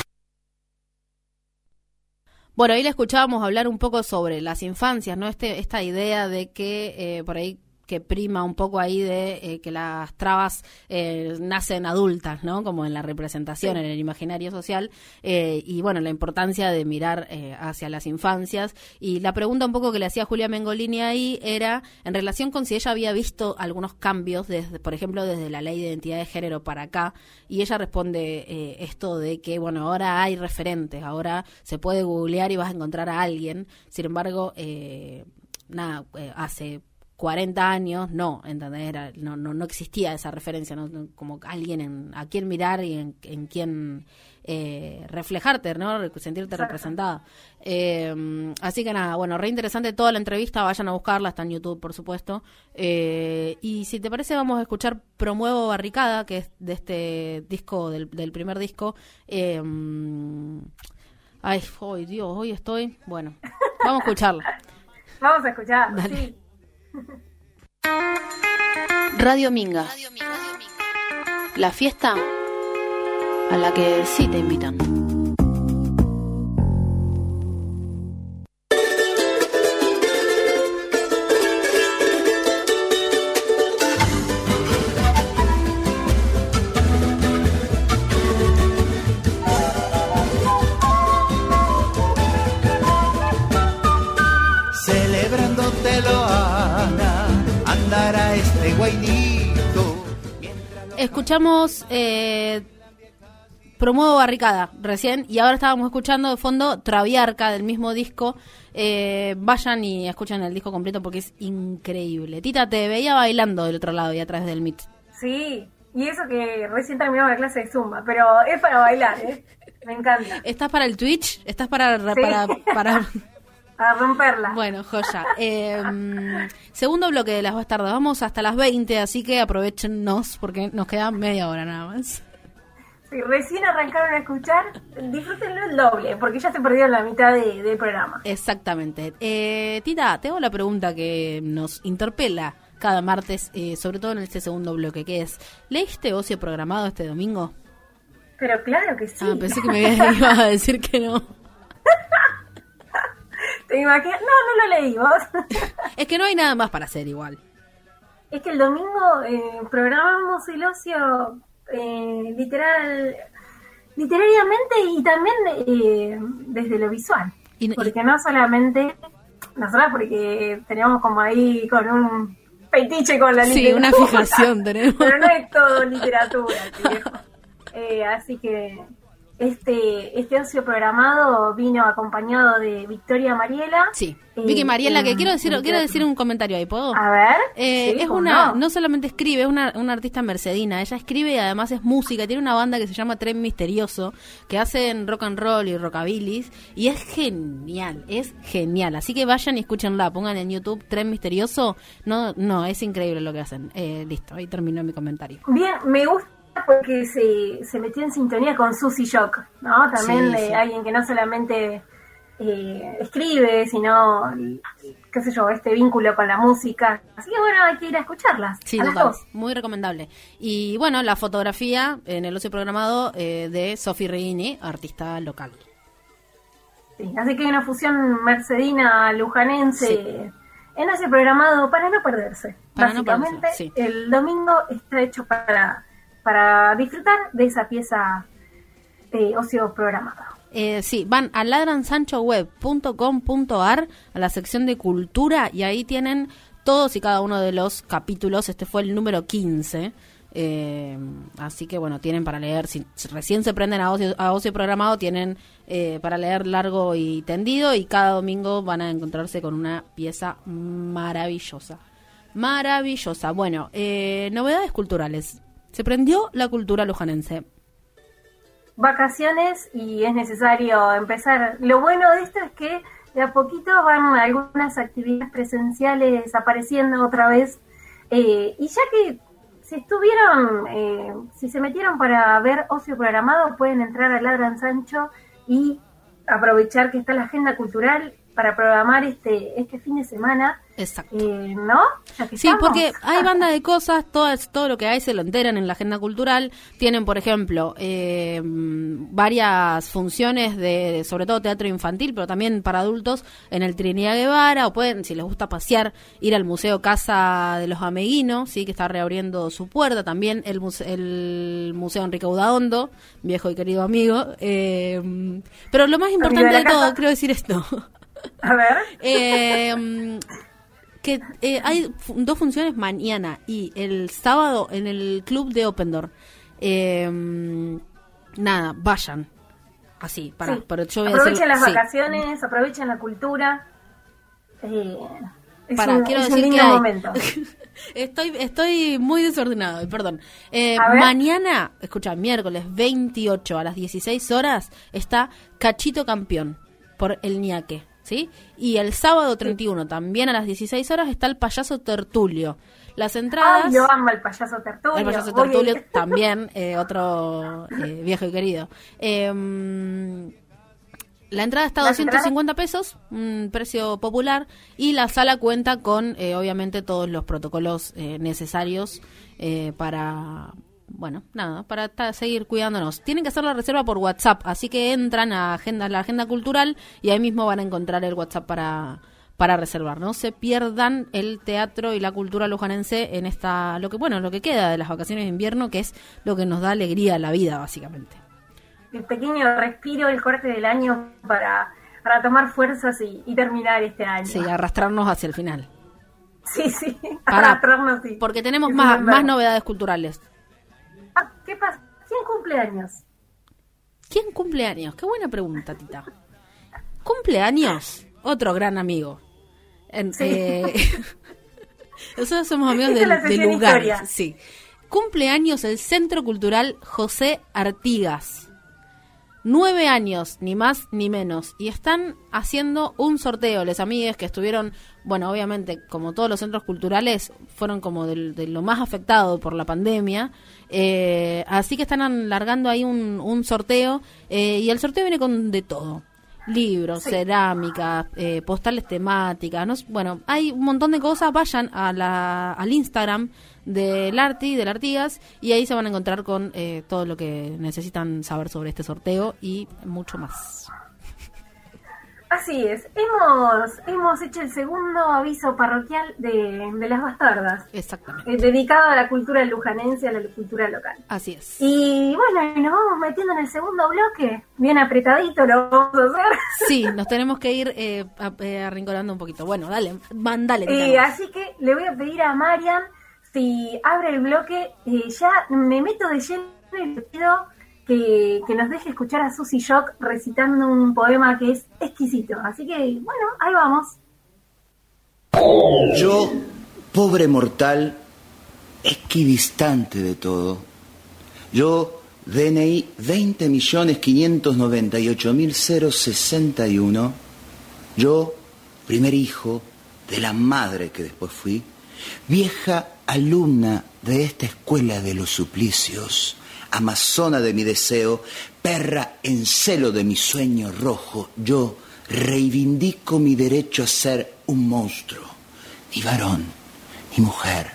Bueno, ahí le escuchábamos hablar un poco sobre las infancias, ¿no? Este, esta idea de que eh, por ahí que prima un poco ahí de eh, que las trabas eh, nacen adultas, ¿no? Como en la representación, en el imaginario social, eh, y bueno, la importancia de mirar hacia las infancias. Y la pregunta un poco que le hacía Julia Mengolini ahí era en relación con si ella había visto algunos cambios, desde, por ejemplo, desde la ley de identidad de género para acá, y ella responde esto de que, bueno, ahora hay referentes, ahora se puede googlear y vas a encontrar a alguien, sin embargo, eh, nada, hace 40 años, no, ¿entendés? Era, no, no, no existía esa referencia, ¿no? Como alguien en, a quién mirar y en, en quién eh, reflejarte, ¿no? Sentirte representada. Eh, así que nada, bueno, re interesante toda la entrevista, vayan a buscarla, está en YouTube, por supuesto. Eh, y si te parece, vamos a escuchar Promuevo Barricada, que es de este disco, del, del primer disco. Eh, ay, ay, Dios, hoy estoy, bueno, vamos a escucharla. [LAUGHS] vamos a escuchar. Dale. Sí. Radio Minga. La fiesta a la que sí te invitan. Este guainito. Escuchamos eh, Promuevo Barricada recién y ahora estábamos escuchando de fondo Traviarca del mismo disco. Eh, vayan y escuchen el disco completo porque es increíble. Tita, te veía bailando del otro lado y a través del Meet. Sí, y eso que recién terminamos la clase de Zumba, pero es para bailar, ¿eh? Me encanta. ¿Estás para el Twitch? ¿Estás para... Sí. para, para... [LAUGHS] A romperla. Bueno, joya. Eh, segundo bloque de las bastardas. Vamos hasta las 20, así que aprovechenos porque nos queda media hora nada más. Si recién arrancaron a escuchar, disfrútenlo el doble, porque ya se perdieron la mitad de- del programa. Exactamente. Eh, Tita, tengo la pregunta que nos interpela cada martes, eh, sobre todo en este segundo bloque, que es, ¿leíste Ocio Programado este domingo? Pero claro que sí. Ah, pensé que me ibas [LAUGHS] ibas a decir que no. [LAUGHS] ¿Te imaginas? No, no lo leí vos. [LAUGHS] Es que no hay nada más para hacer igual. es que el domingo eh, programamos el ocio eh, literal, literariamente y también eh, desde lo visual. Y- y- porque no solamente nosotras, porque teníamos como ahí con un fetiche con la Sí, literatura. una fijación tenemos. [LAUGHS] Pero no es todo literatura, [LAUGHS] tío. Eh, así que este, este ocio programado vino acompañado de Victoria Mariela. Sí. Eh, Vicky Mariela, que en- quiero decir, quiero decir un comentario ahí, ¿puedo? A ver. Eh, sí, es una, no. no solamente escribe, es una, una artista mercedina. Ella escribe y además es música. Tiene una banda que se llama Tren Misterioso, que hacen rock and roll y rockabilis. Y es genial, es genial. Así que vayan y escúchenla. Pongan en YouTube Tren Misterioso. No, no, es increíble lo que hacen. Eh, listo, ahí terminó mi comentario. Bien, me gusta porque se, se metió en sintonía con Susy Shock, ¿no? También Sí, alguien que no solamente eh, escribe, sino, qué sé yo, este vínculo con la música. Así que bueno, hay que ir a escucharlas. Sí, a las dos. muy recomendable. Y bueno, la fotografía en el ocio programado eh, de Sofi Reini, artista local. Sí, así que hay una fusión mercedina-lujanense Sí. en ese programado para no perderse. Para no Básicamente, perderse, sí. el domingo está hecho para, para disfrutar de esa pieza de ocio programado. Eh, sí, van a ladransanchoweb.com.ar a la sección de cultura y ahí tienen todos y cada uno de los capítulos. Este fue el número 15. eh, así que bueno, tienen para leer, si recién se prenden a ocio, a ocio programado, tienen eh, para leer largo y tendido y cada domingo van a encontrarse con una pieza maravillosa. Maravillosa. Bueno, eh, novedades culturales. Se prendió la cultura lujanense. vacaciones y es necesario empezar. Lo bueno de esto es que de a poquito van algunas actividades presenciales apareciendo otra vez. Eh, y ya que si estuvieron, eh, si se metieron para ver ocio programado, pueden entrar a Ladran Sancho y aprovechar que está la agenda cultural para programar este, este fin de semana. Exacto. Eh, ¿No? Sí, porque hay [LAUGHS] banda de cosas, todas, todo lo que hay se lo enteran en la agenda cultural. Tienen, por ejemplo, eh, varias funciones de, sobre todo teatro infantil, pero también para adultos en el Trinidad Guevara, o pueden, si les gusta pasear, ir al Museo Casa de los Ameguinos, sí, que está reabriendo su puerta. También el, muse- el Museo Enrique Udaondo, viejo y querido amigo. Eh, pero lo más importante de todo, creo decir esto. A ver. [LAUGHS] Eh, que eh, hay dos funciones mañana y el sábado en el club de Open Door. Eh, mm, nada, vayan. Así, para, Sí. pero yo voy a aprovechen hacer- las sí. vacaciones, aprovechen la cultura. Eh, es Pará, un, quiero es un decir lindo que hay- momento. [LAUGHS] estoy, estoy muy desordenado, perdón. Eh, A ver. mañana, escucha, miércoles 28 a las 16 horas está Cachito Campeón por el Niaque, ¿sí? Y el sábado 31 también a las 16 horas está el payaso Tertulio. Las entradas... Ay, yo amo el payaso Tertulio. El payaso Tertulio [LAUGHS] también, eh, otro eh, viejo y querido. Eh, la entrada está a ¿Las 250 pesos, un precio popular, y la sala cuenta con, eh, obviamente, todos los protocolos eh, necesarios eh, para, bueno, nada, para seguir cuidándonos. Tienen que hacer la reserva por WhatsApp, así que entran a, agenda, la agenda cultural y ahí mismo van a encontrar el WhatsApp para para reservar. No se pierdan el teatro y la cultura lujanense en esta, lo que bueno, lo que queda de las vacaciones de invierno, que es lo que nos da alegría a la vida, básicamente. El pequeño respiro, el corte del año para, para tomar fuerzas y, y terminar este año. Sí, arrastrarnos hacia el final. sí, sí. Para- [LAUGHS] arrastrarnos, sí. porque tenemos Es más, más novedades culturales. ¿Qué pasa? ¿Quién cumple años? ¿Quién cumple años? Qué buena pregunta, Tita. ¿Cumpleaños? Otro gran amigo. En- Sí. eh, [LAUGHS] nosotros somos amigos Esta del, es la del sección lugar. historia. Sí. Cumpleaños el Centro Cultural José Artigas. Nueve años, ni más ni menos. Y están haciendo un sorteo. Les amigues que estuvieron, bueno, obviamente, como todos los centros culturales, fueron como de, lo más afectado por la pandemia. Eh, así que están alargando ahí un, un sorteo. eh, y el sorteo viene con de todo. Libros, cerámica, eh, postales temáticas, no bueno, hay un montón de cosas, vayan a la, al Instagram del Arti, del Artigas, y ahí se van a encontrar con eh, todo lo que necesitan saber sobre este sorteo y mucho más. Así es. Hemos, hemos hecho el segundo aviso parroquial de, de las bastardas, Exactamente. eh, dedicado a la cultura lujanense, a la cultura local. Así es. Y bueno, y nos vamos metiendo en el segundo bloque, bien apretadito lo vamos a hacer. [LAUGHS] Sí, nos tenemos que ir eh, eh, arrinconando un poquito. Bueno, dale, mandale. Eh, así que le voy a pedir a Marian si abre el bloque, eh, ya me meto de lleno y le pido que, que nos deje escuchar a Susy Shock recitando un poema que es exquisito. Así que, bueno, ahí vamos. Yo, pobre mortal, equidistante de todo. Yo, DNI 20.598.061. Yo, primer hijo de la madre que después fui, vieja alumna de esta escuela de los suplicios, amazona de mi deseo, perra en celo de mi sueño rojo, yo reivindico mi derecho a ser un monstruo, ni varón, ni mujer,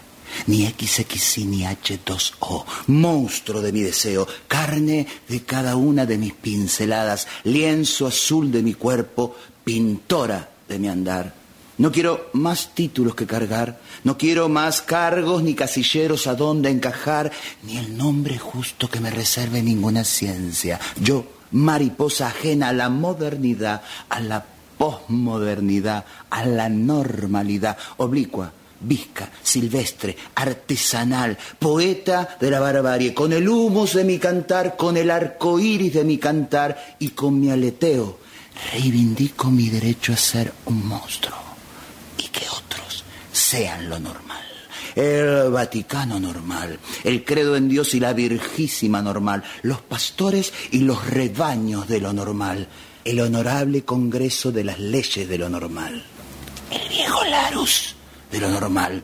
ni XXI ni H2O, monstruo de mi deseo, carne de cada una de mis pinceladas, lienzo azul de mi cuerpo, pintora de mi andar. No quiero más títulos que cargar, no quiero más cargos ni casilleros a donde encajar, ni el nombre justo que me reserve ninguna ciencia. Yo, mariposa ajena a la modernidad, a la posmodernidad, a la normalidad, oblicua, visca, silvestre, artesanal, poeta de la barbarie, con el humus de mi cantar, con el arco iris de mi cantar y con mi aleteo, reivindico mi derecho a ser un monstruo que otros sean lo normal. El Vaticano normal, el credo en Dios y la Virgísima normal, los pastores y los rebaños de lo normal, el honorable Congreso de las leyes de lo normal, el viejo Larus de lo normal.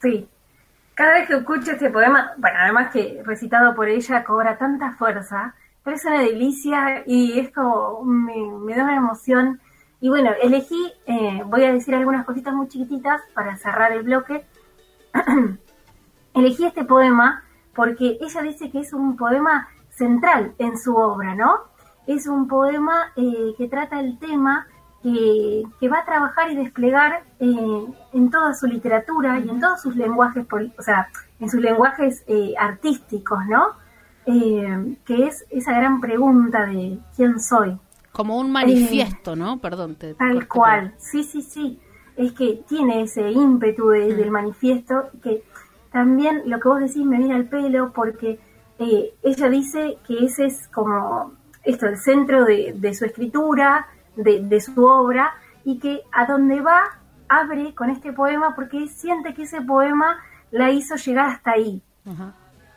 Sí. Cada vez que escucho este poema, bueno, además que recitado por ella cobra tanta fuerza, pero es una delicia y es como, me, da una emoción. Y bueno, elegí, eh, voy a decir algunas cositas muy chiquititas para cerrar el bloque. [CLEARS THROAT] elegí este poema porque ella dice que es un poema central en su obra, ¿no? Es un poema eh, que trata el tema que, que va a trabajar y desplegar eh, en toda su literatura y en todos sus lenguajes, o sea, en sus lenguajes eh, artísticos, ¿no? Eh, que es esa gran pregunta de quién soy. Como un manifiesto, ¿no? Perdón, te Tal corté, cual, sí, sí, sí. Es que tiene ese ímpetu de- Mm. del manifiesto que también lo que vos decís me viene al pelo porque ella dice que ese es como esto, el centro de, de su escritura, de, de su obra y que a donde va abre con este poema porque siente que ese poema la hizo llegar hasta ahí.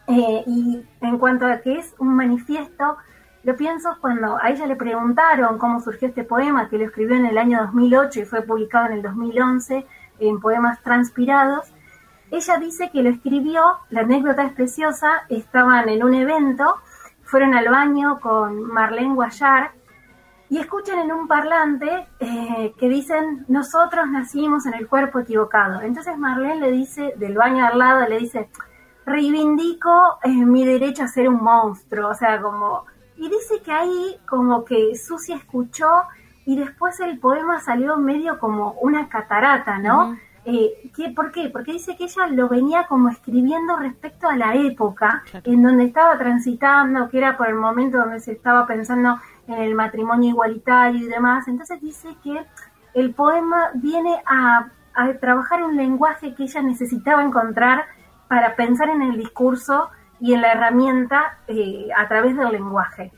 Eh, y en cuanto a que es un manifiesto, lo pienso cuando a ella le preguntaron cómo surgió este poema, que lo escribió en el año 2008 y fue publicado en el 2011 en Poemas Transpirados. Ella dice que lo escribió, la anécdota es preciosa, estaban en un evento, fueron al baño con Marlene Guayar y escuchan en un parlante eh, que dicen, nosotros nacimos en el cuerpo equivocado. Entonces Marlene le dice, del baño al lado, le dice, reivindico eh, mi derecho a ser un monstruo, o sea, como... Y dice que ahí como que Susi escuchó y después el poema salió medio como una catarata, ¿no? Eh, ¿qué, ¿Por qué? Porque dice que ella lo venía como escribiendo respecto a la época en donde estaba transitando, que era por el momento donde se estaba pensando en el matrimonio igualitario y demás. Entonces dice que el poema viene a, a trabajar un lenguaje que ella necesitaba encontrar para pensar en el discurso y en la herramienta eh, a través del lenguaje.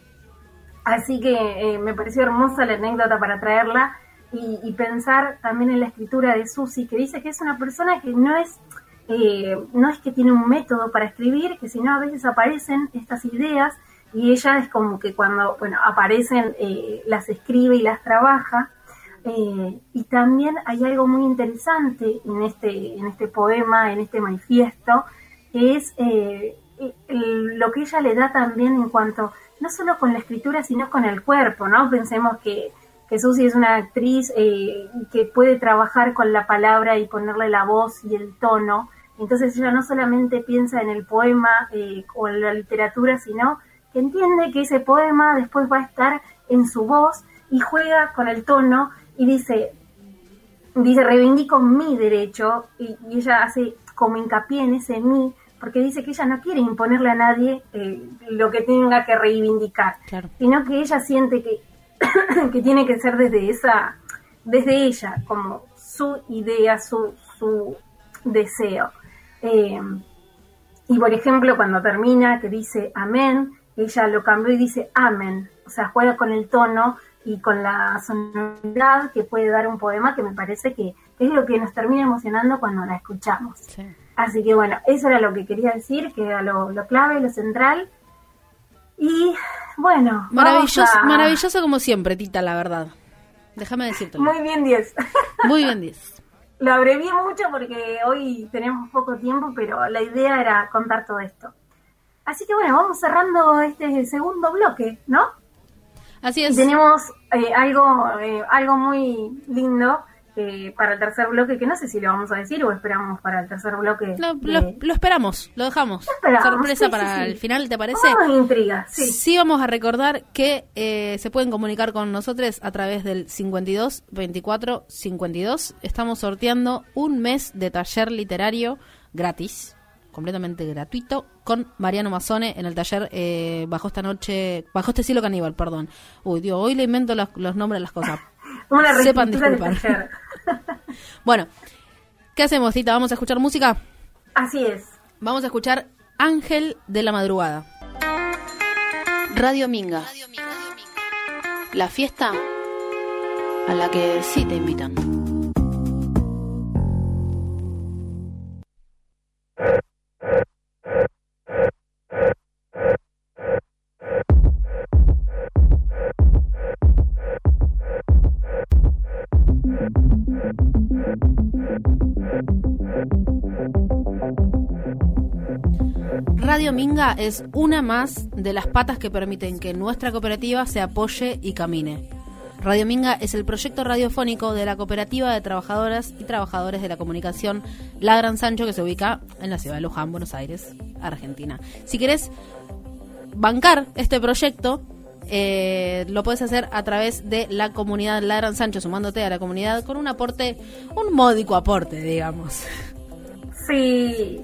Así que eh, me pareció hermosa la anécdota para traerla y, y, pensar también en la escritura de Susi, que dice que es una persona que no es, eh, no es que tiene un método para escribir, que sino a veces aparecen estas ideas y ella es como que cuando bueno aparecen eh, las escribe y las trabaja. Eh, y también hay algo muy interesante en este, en este poema, en este manifiesto, que es eh, lo que ella le da también en cuanto, no solo con la escritura, sino con el cuerpo, ¿no? Pensemos que, que Susi es una actriz que puede trabajar con la palabra y ponerle la voz y el tono. Entonces ella no solamente piensa en el poema o en la literatura, sino que entiende que ese poema después va a estar en su voz y juega con el tono y dice, dice, reivindico mi derecho y, y ella hace como hincapié en ese mí, porque dice que ella no quiere imponerle a nadie eh, lo que tenga que reivindicar, Claro. sino que ella siente que, [COUGHS] que tiene que ser desde esa, desde ella, como su idea, su, su deseo. Eh, y por ejemplo, cuando termina, que dice amén, ella lo cambió y dice amén, o sea, juega con el tono y con la sonoridad que puede dar un poema que me parece que es lo que nos termina emocionando cuando la escuchamos. Sí. Así que bueno, eso era lo que quería decir, que era lo, lo clave, lo central. Y bueno, Maravilloso, vamos a- maravilloso como siempre, Tita, la verdad. Déjame decírtelo. Muy bien, 10. [LAUGHS] Muy bien, 10. Lo abrevié mucho porque hoy tenemos poco tiempo, pero la idea era contar todo esto. Así que bueno, vamos cerrando este segundo bloque, ¿no? Así Y es. tenemos eh, algo, eh, algo muy lindo eh, para el tercer bloque, que no sé si lo vamos a decir o esperamos para el tercer bloque. Lo, de- lo- lo esperamos, lo dejamos. esperamos, Sorpresa sí, para sí, sí. el final, ¿te parece? Oh, intriga, sí. Sí, vamos a recordar que eh, se pueden comunicar con nosotros a través del 52 24 52. Estamos sorteando un mes de taller literario gratis, completamente gratuito, con Mariano Mazzone en el taller eh, Bajo esta noche, Bajo este cielo caníbal, perdón. Uy, Dios, hoy le invento los, los nombres de las cosas. [LAUGHS] Una Sepan disculpar. [LAUGHS] Bueno, ¿qué hacemos, Tita? ¿Vamos a escuchar música? Así es. Vamos a escuchar Ángel de la Madrugada. Radio Minga. La fiesta a la que sí te invitan. Minga es una más de las patas que permiten que nuestra cooperativa se apoye y camine. Radio Minga es el proyecto radiofónico de la Cooperativa de Trabajadoras y Trabajadores de la Comunicación La Gran Sancho, que se ubica en la ciudad de Luján, Buenos Aires, Argentina. Si querés bancar este proyecto, eh, lo puedes hacer a través de la comunidad La Gran Sancho, sumándote a la comunidad con un aporte, un módico aporte, digamos. Sí.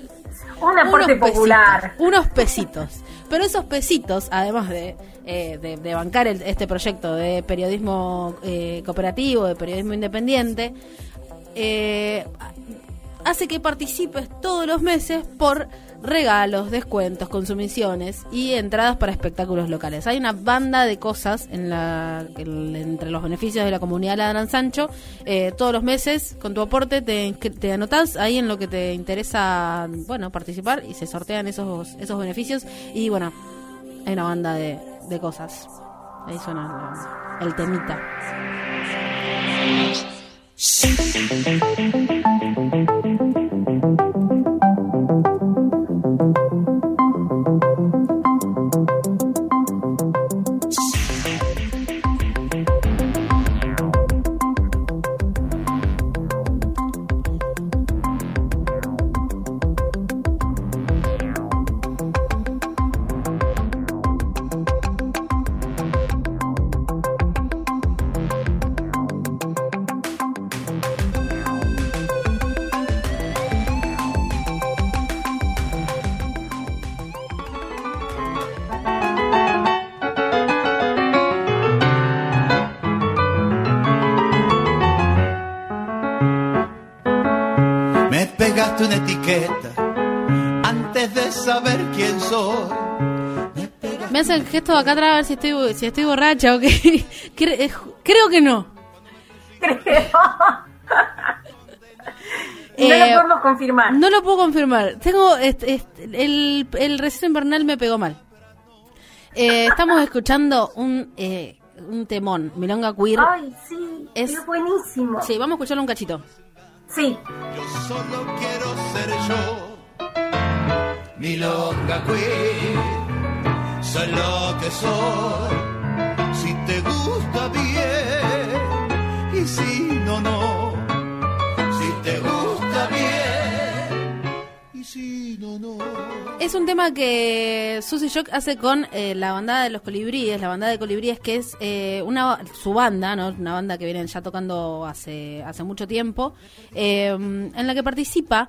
Un aporte Unos popular. pesitos, unos pesitos. Pero esos pesitos, además de, eh, de, de bancar el- este proyecto de periodismo eh, cooperativo, de periodismo independiente, eh, hace que participes todos los meses por regalos, descuentos, consumiciones y entradas para espectáculos locales. Hay una banda de cosas en la, en- entre los beneficios de la comunidad Ladran Sancho. Eh, todos los meses, con tu aporte, te, te anotás ahí en lo que te interesa bueno participar y se sortean esos, esos beneficios. Y bueno, hay una banda de, cosas. Ahí suena el temita. El gesto acá atrás a ver si estoy, si estoy borracha o qué. [LAUGHS] Eh, Creo que no. Creo. [LAUGHS] no Eh, lo podemos confirmar. No lo puedo confirmar. Tengo este, este, el, el receso invernal me pegó mal. Eh, estamos escuchando un eh, un temón, Milonga Queer. Ay, sí, Es- buenísimo. Sí, vamos a escucharlo un cachito. Sí, Yo solo quiero ser yo. Milonga Queen, soy lo que soy. Si te gusta bien, y si no, no. Si te gusta bien, y si no, no. Es un tema que Susy Shock hace con eh, la banda de los colibríes, la banda de colibríes que es eh, una su banda, ¿no? una banda que vienen ya tocando hace, hace mucho tiempo, eh, en la que participa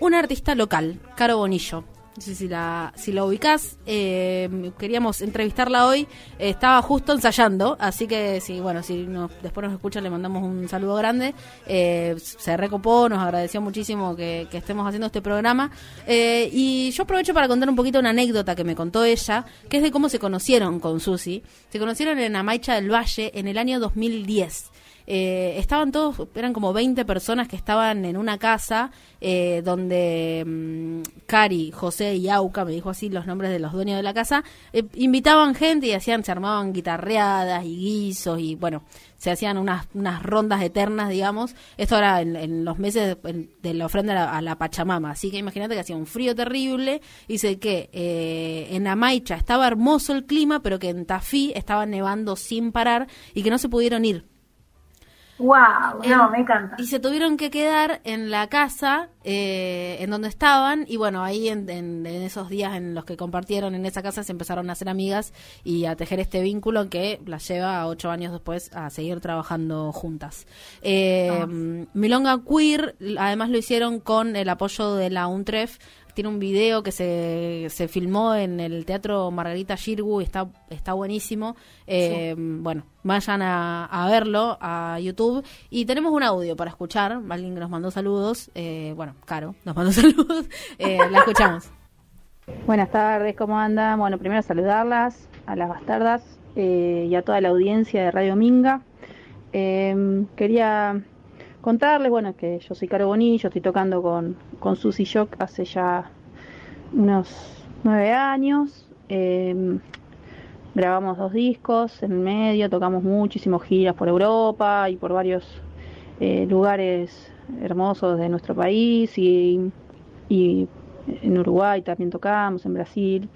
una artista local, Caro Bonillo. No si la, si la ubicás, eh, queríamos entrevistarla hoy, estaba justo ensayando, así que si, bueno, si nos, después nos escucha le mandamos un saludo grande, eh, se recopó, nos agradeció muchísimo que, que estemos haciendo este programa, eh, y yo aprovecho para contar un poquito una anécdota que me contó ella, que es de cómo se conocieron con Susi, se conocieron en Amaicha del Valle en el año 2010. Eh, estaban todos, eran como 20 personas que estaban en una casa eh, donde mm, Cari, José y Auca, me dijo así los nombres de los dueños de la casa, eh, invitaban gente y hacían, se armaban guitarreadas y guisos y bueno, se hacían unas, unas rondas eternas, digamos. Esto era en, los meses de, de la ofrenda a la, a la Pachamama. Así que imagínate que hacía un frío terrible. Dice que eh, en Amaicha estaba hermoso el clima, pero que en Tafí estaba nevando sin parar y que no se pudieron ir. Wow, no, me encanta. Y se tuvieron que quedar en la casa eh, en donde estaban y bueno, ahí en, en- en esos días en los que compartieron en esa casa se empezaron a hacer amigas y a tejer este vínculo que las lleva a ocho años después a seguir trabajando juntas. Eh, Milonga Queer además lo hicieron con el apoyo de la UNTREF tiene un video que se, se filmó en el Teatro Margarita Girgu, está, está buenísimo. Eh, Bueno, vayan a, a verlo a YouTube. Y tenemos un audio para escuchar, alguien que nos mandó saludos. Eh, bueno, Caro nos mandó [LAUGHS] saludos. Eh, la escuchamos. Buenas tardes, ¿cómo andan? Bueno, primero saludarlas a las bastardas eh, y a toda la audiencia de Radio Minga. Eh, quería contarles, bueno, que yo soy Caro Bonillo, estoy tocando con, con Susy Shock hace ya unos nueve años. Eh, grabamos dos discos en el medio, tocamos muchísimos giras por Europa y por varios eh, lugares hermosos de nuestro país y, y en Uruguay también tocamos, en Brasil.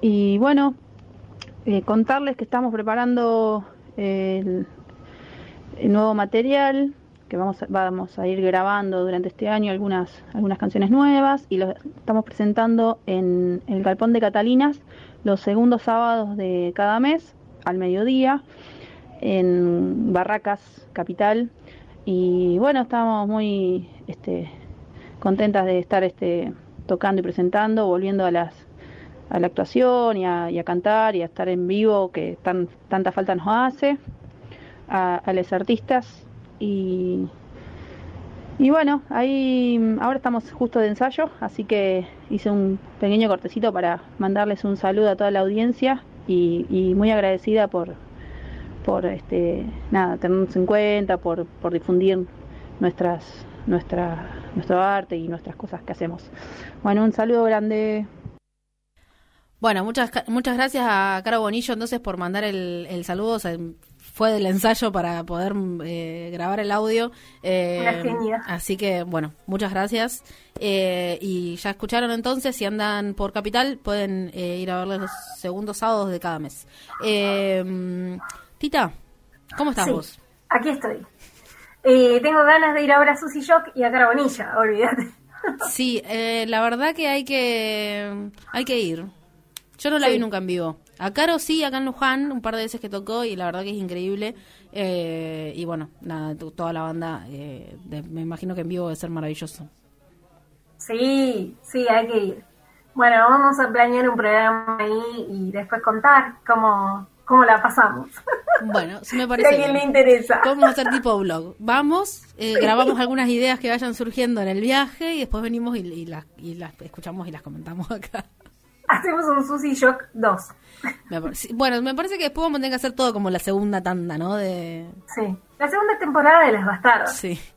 Y bueno, eh, contarles que estamos preparando el nuevo material, que vamos a, vamos a ir grabando durante este año algunas, algunas canciones nuevas y lo estamos presentando en, el Galpón de Catalinas los segundos sábados de cada mes al mediodía en Barracas Capital. Y bueno estamos muy este, contentas de estar este, tocando y presentando volviendo a las a la actuación y a, y a cantar y a estar en vivo que tan, tanta falta nos hace a, a los artistas y, y bueno, ahí ahora estamos justo de ensayo, así que hice un pequeño cortecito para mandarles un saludo a toda la audiencia y, muy agradecida por, por este, nada, tenernos en cuenta, por, por difundir nuestras, nuestra, nuestro arte y nuestras cosas que hacemos. Bueno, un saludo grande. Bueno, muchas muchas gracias a Caro Bonillo entonces por mandar el, el saludo. Fue del ensayo para poder eh, grabar el audio. eh, así que, bueno, muchas gracias. Eh, y ya escucharon entonces, si andan por Capital, pueden eh, ir a ver los segundos sábados de cada mes. Eh, Tita, ¿cómo estás Sí, vos? aquí estoy. Eh, tengo ganas de ir ahora a Susy Shock y a Carbonilla, [LAUGHS] olvídate. Sí, eh, la verdad que hay que hay que ir. Yo no la Sí. vi nunca en vivo. A Caro sí, acá en Luján, un par de veces que tocó y la verdad que es increíble. Eh, y bueno, nada, to- toda la banda, eh, de- me imagino que en vivo debe ser maravilloso. Sí, sí, hay que ir. Bueno, vamos a planear un programa ahí y después contar cómo, cómo la pasamos. [LAUGHS] Bueno, sí me Si a parece. alguien le interesa. Vamos a hacer tipo blog. Vamos, eh, grabamos algunas ideas que vayan surgiendo en el viaje y después venimos y, y las, y las escuchamos y las comentamos [LAUGHS] acá. [LAUGHS] Hacemos un Sushi Shock 2. [LAUGHS] Me parece- bueno, me parece que después vamos a tener que hacer todo como la segunda tanda, ¿no? De, Sí. La segunda temporada de Las Bastardas. sí. [LAUGHS]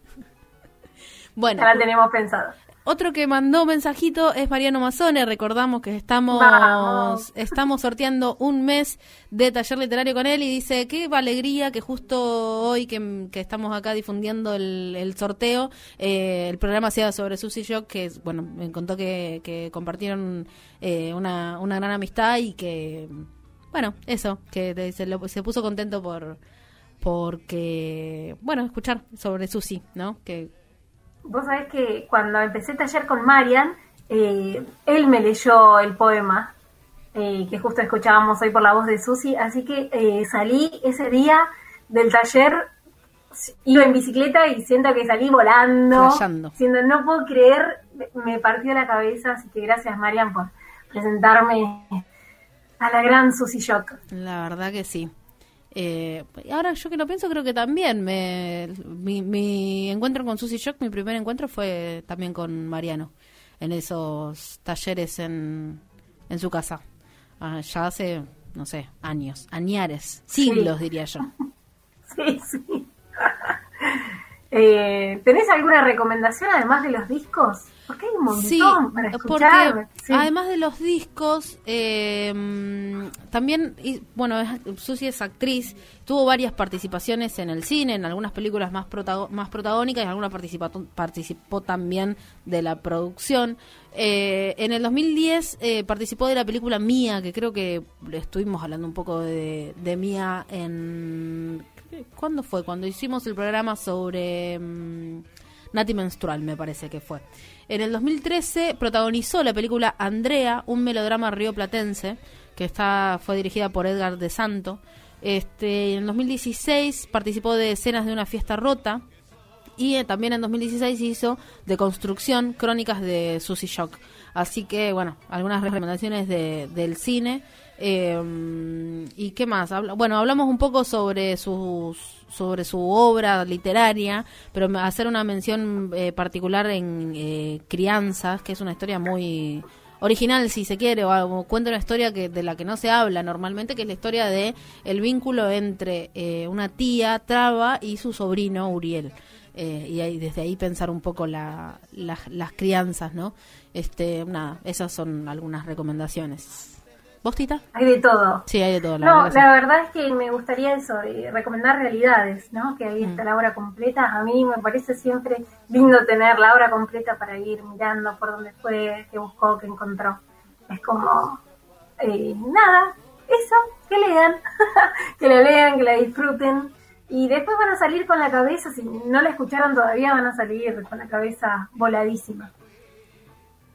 Bueno, Ya la tenemos pensado. Otro que mandó mensajito es Mariano Mazone. Recordamos que estamos, Vamos. estamos sorteando un mes de taller literario con él y dice, qué alegría que justo hoy que, que estamos acá difundiendo el, el sorteo, eh, el programa sea sobre Susie Shock, que bueno, me contó que, que compartieron eh, una, una gran amistad y que, bueno, eso, que se, lo- se puso contento por porque, bueno, escuchar sobre Susi, ¿no? Que Vos sabés que cuando empecé taller con Marian, eh, él me leyó el poema eh, que justo escuchábamos hoy por la voz de Susi, así que eh, salí ese día del taller, iba en bicicleta y siento que salí volando, Flasheando. siendo no puedo creer, me partió la cabeza, así que gracias Marian por presentarme a la gran Susi Shock. La verdad que sí. Eh, ahora yo que lo pienso, creo que también me, mi, mi encuentro con Susy Shock, mi primer encuentro fue también con Mariano, en esos talleres en, en su casa. Ah, ya hace, no sé, años, añares, siglos diría yo. [LAUGHS] Sí, sí. [LAUGHS] Eh, ¿Tenés alguna recomendación además de los discos? Porque hay un montón Sí, para porque escuchar. Sí. además de los discos, eh, también, y, bueno, es- Susi es actriz, tuvo varias participaciones en el cine, en algunas películas más, protago- más protagónicas y participa- participó también de la producción. Eh, en el 2010 eh, participó de la película Mía, que creo que estuvimos hablando un poco de, de Mía en... ¿Cuándo fue? Cuando hicimos el programa sobre... mm, Nati Menstrual, me parece que fue. En el 2013 protagonizó la película Andrea, un melodrama rioplatense, que está, fue dirigida por Edgar de Santo. Este, en 2016 participó de Escenas de una fiesta rota. Y eh, también en 2016 hizo De Construcción, Crónicas de Susy Shock. Así que, bueno, algunas recomendaciones de, del cine. Eh, ¿Y qué más? Habla- bueno, hablamos un poco sobre sus sobre su obra literaria, pero hacer una mención eh, particular en eh, Crianzas, que es una historia muy original, si se quiere, o cuenta una historia que de la que no se habla normalmente, que es la historia de el vínculo entre eh, una tía Traba y su sobrino Uriel. Eh, y ahí, desde ahí pensar un poco la- la- las crianzas, ¿no? Este, nada, esas son algunas recomendaciones. ¿Vos, Tita? Hay de todo. Sí, hay de todo. La no, verdad la verdad es que me gustaría eso, eh, recomendar realidades, ¿no? Que ahí Mm. está la obra completa. A mí me parece siempre lindo tener la obra completa para ir mirando por dónde fue, qué buscó, qué encontró. Es como, eh, nada, eso, que lean, [LAUGHS] que la lean, que la disfruten. Y después van a salir con la cabeza, si no la escucharon todavía, van a salir con la cabeza voladísima.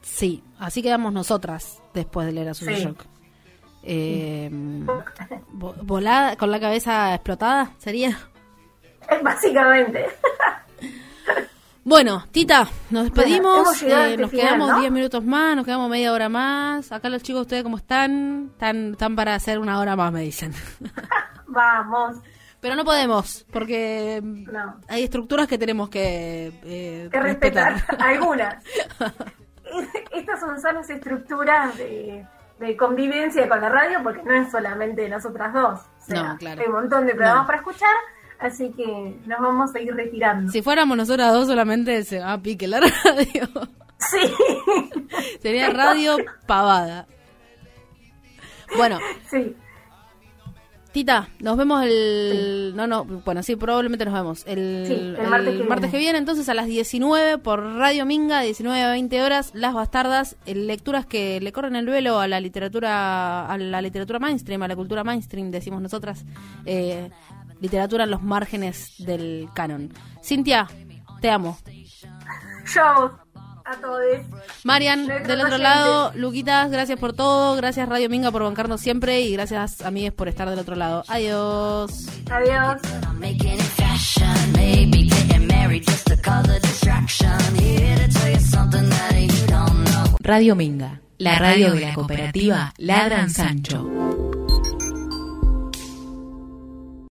Sí, así quedamos nosotras después de leer a Susy Sí. Shock. Eh, vo- volada, con la cabeza explotada, sería. [LAUGHS] Básicamente. Bueno, Tita, nos despedimos. eh, este nos final, quedamos ¿no? 10 minutos más, nos quedamos media hora más. Acá los chicos, ¿ustedes cómo están? Están, están para hacer una hora más, me dicen. [LAUGHS] Vamos. Pero no podemos, porque No. hay estructuras que tenemos que, eh, que respetar algunas. [LAUGHS] Estas son sanas estructuras de, de convivencia con la radio, porque no es solamente nosotras dos. O sea, No, claro. Hay un montón de programas No. para escuchar, así que nos vamos a ir retirando. Si fuéramos nosotras dos, solamente se va a pique la [LAUGHS] radio. Sí, Sería radio pavada. Bueno, sí. Tita, nos vemos el... No, no, bueno, sí, probablemente nos vemos. El, Sí, el martes que viene. entonces a las 19 por Radio Minga, 19 a 20 horas, Las Bastardas, eh, lecturas que le corren el velo a la literatura a la literatura mainstream, a la cultura mainstream, decimos nosotras. Eh, literatura en los márgenes del canon. Cintia, te amo. Yo a todos. Marian, del otro lado, Luquitas, gracias por todo, gracias Radio Minga por bancarnos siempre y gracias amigues por estar del otro lado. Adiós. Adiós. A. Radio Minga, La radio de la cooperativa Ladran Sancho.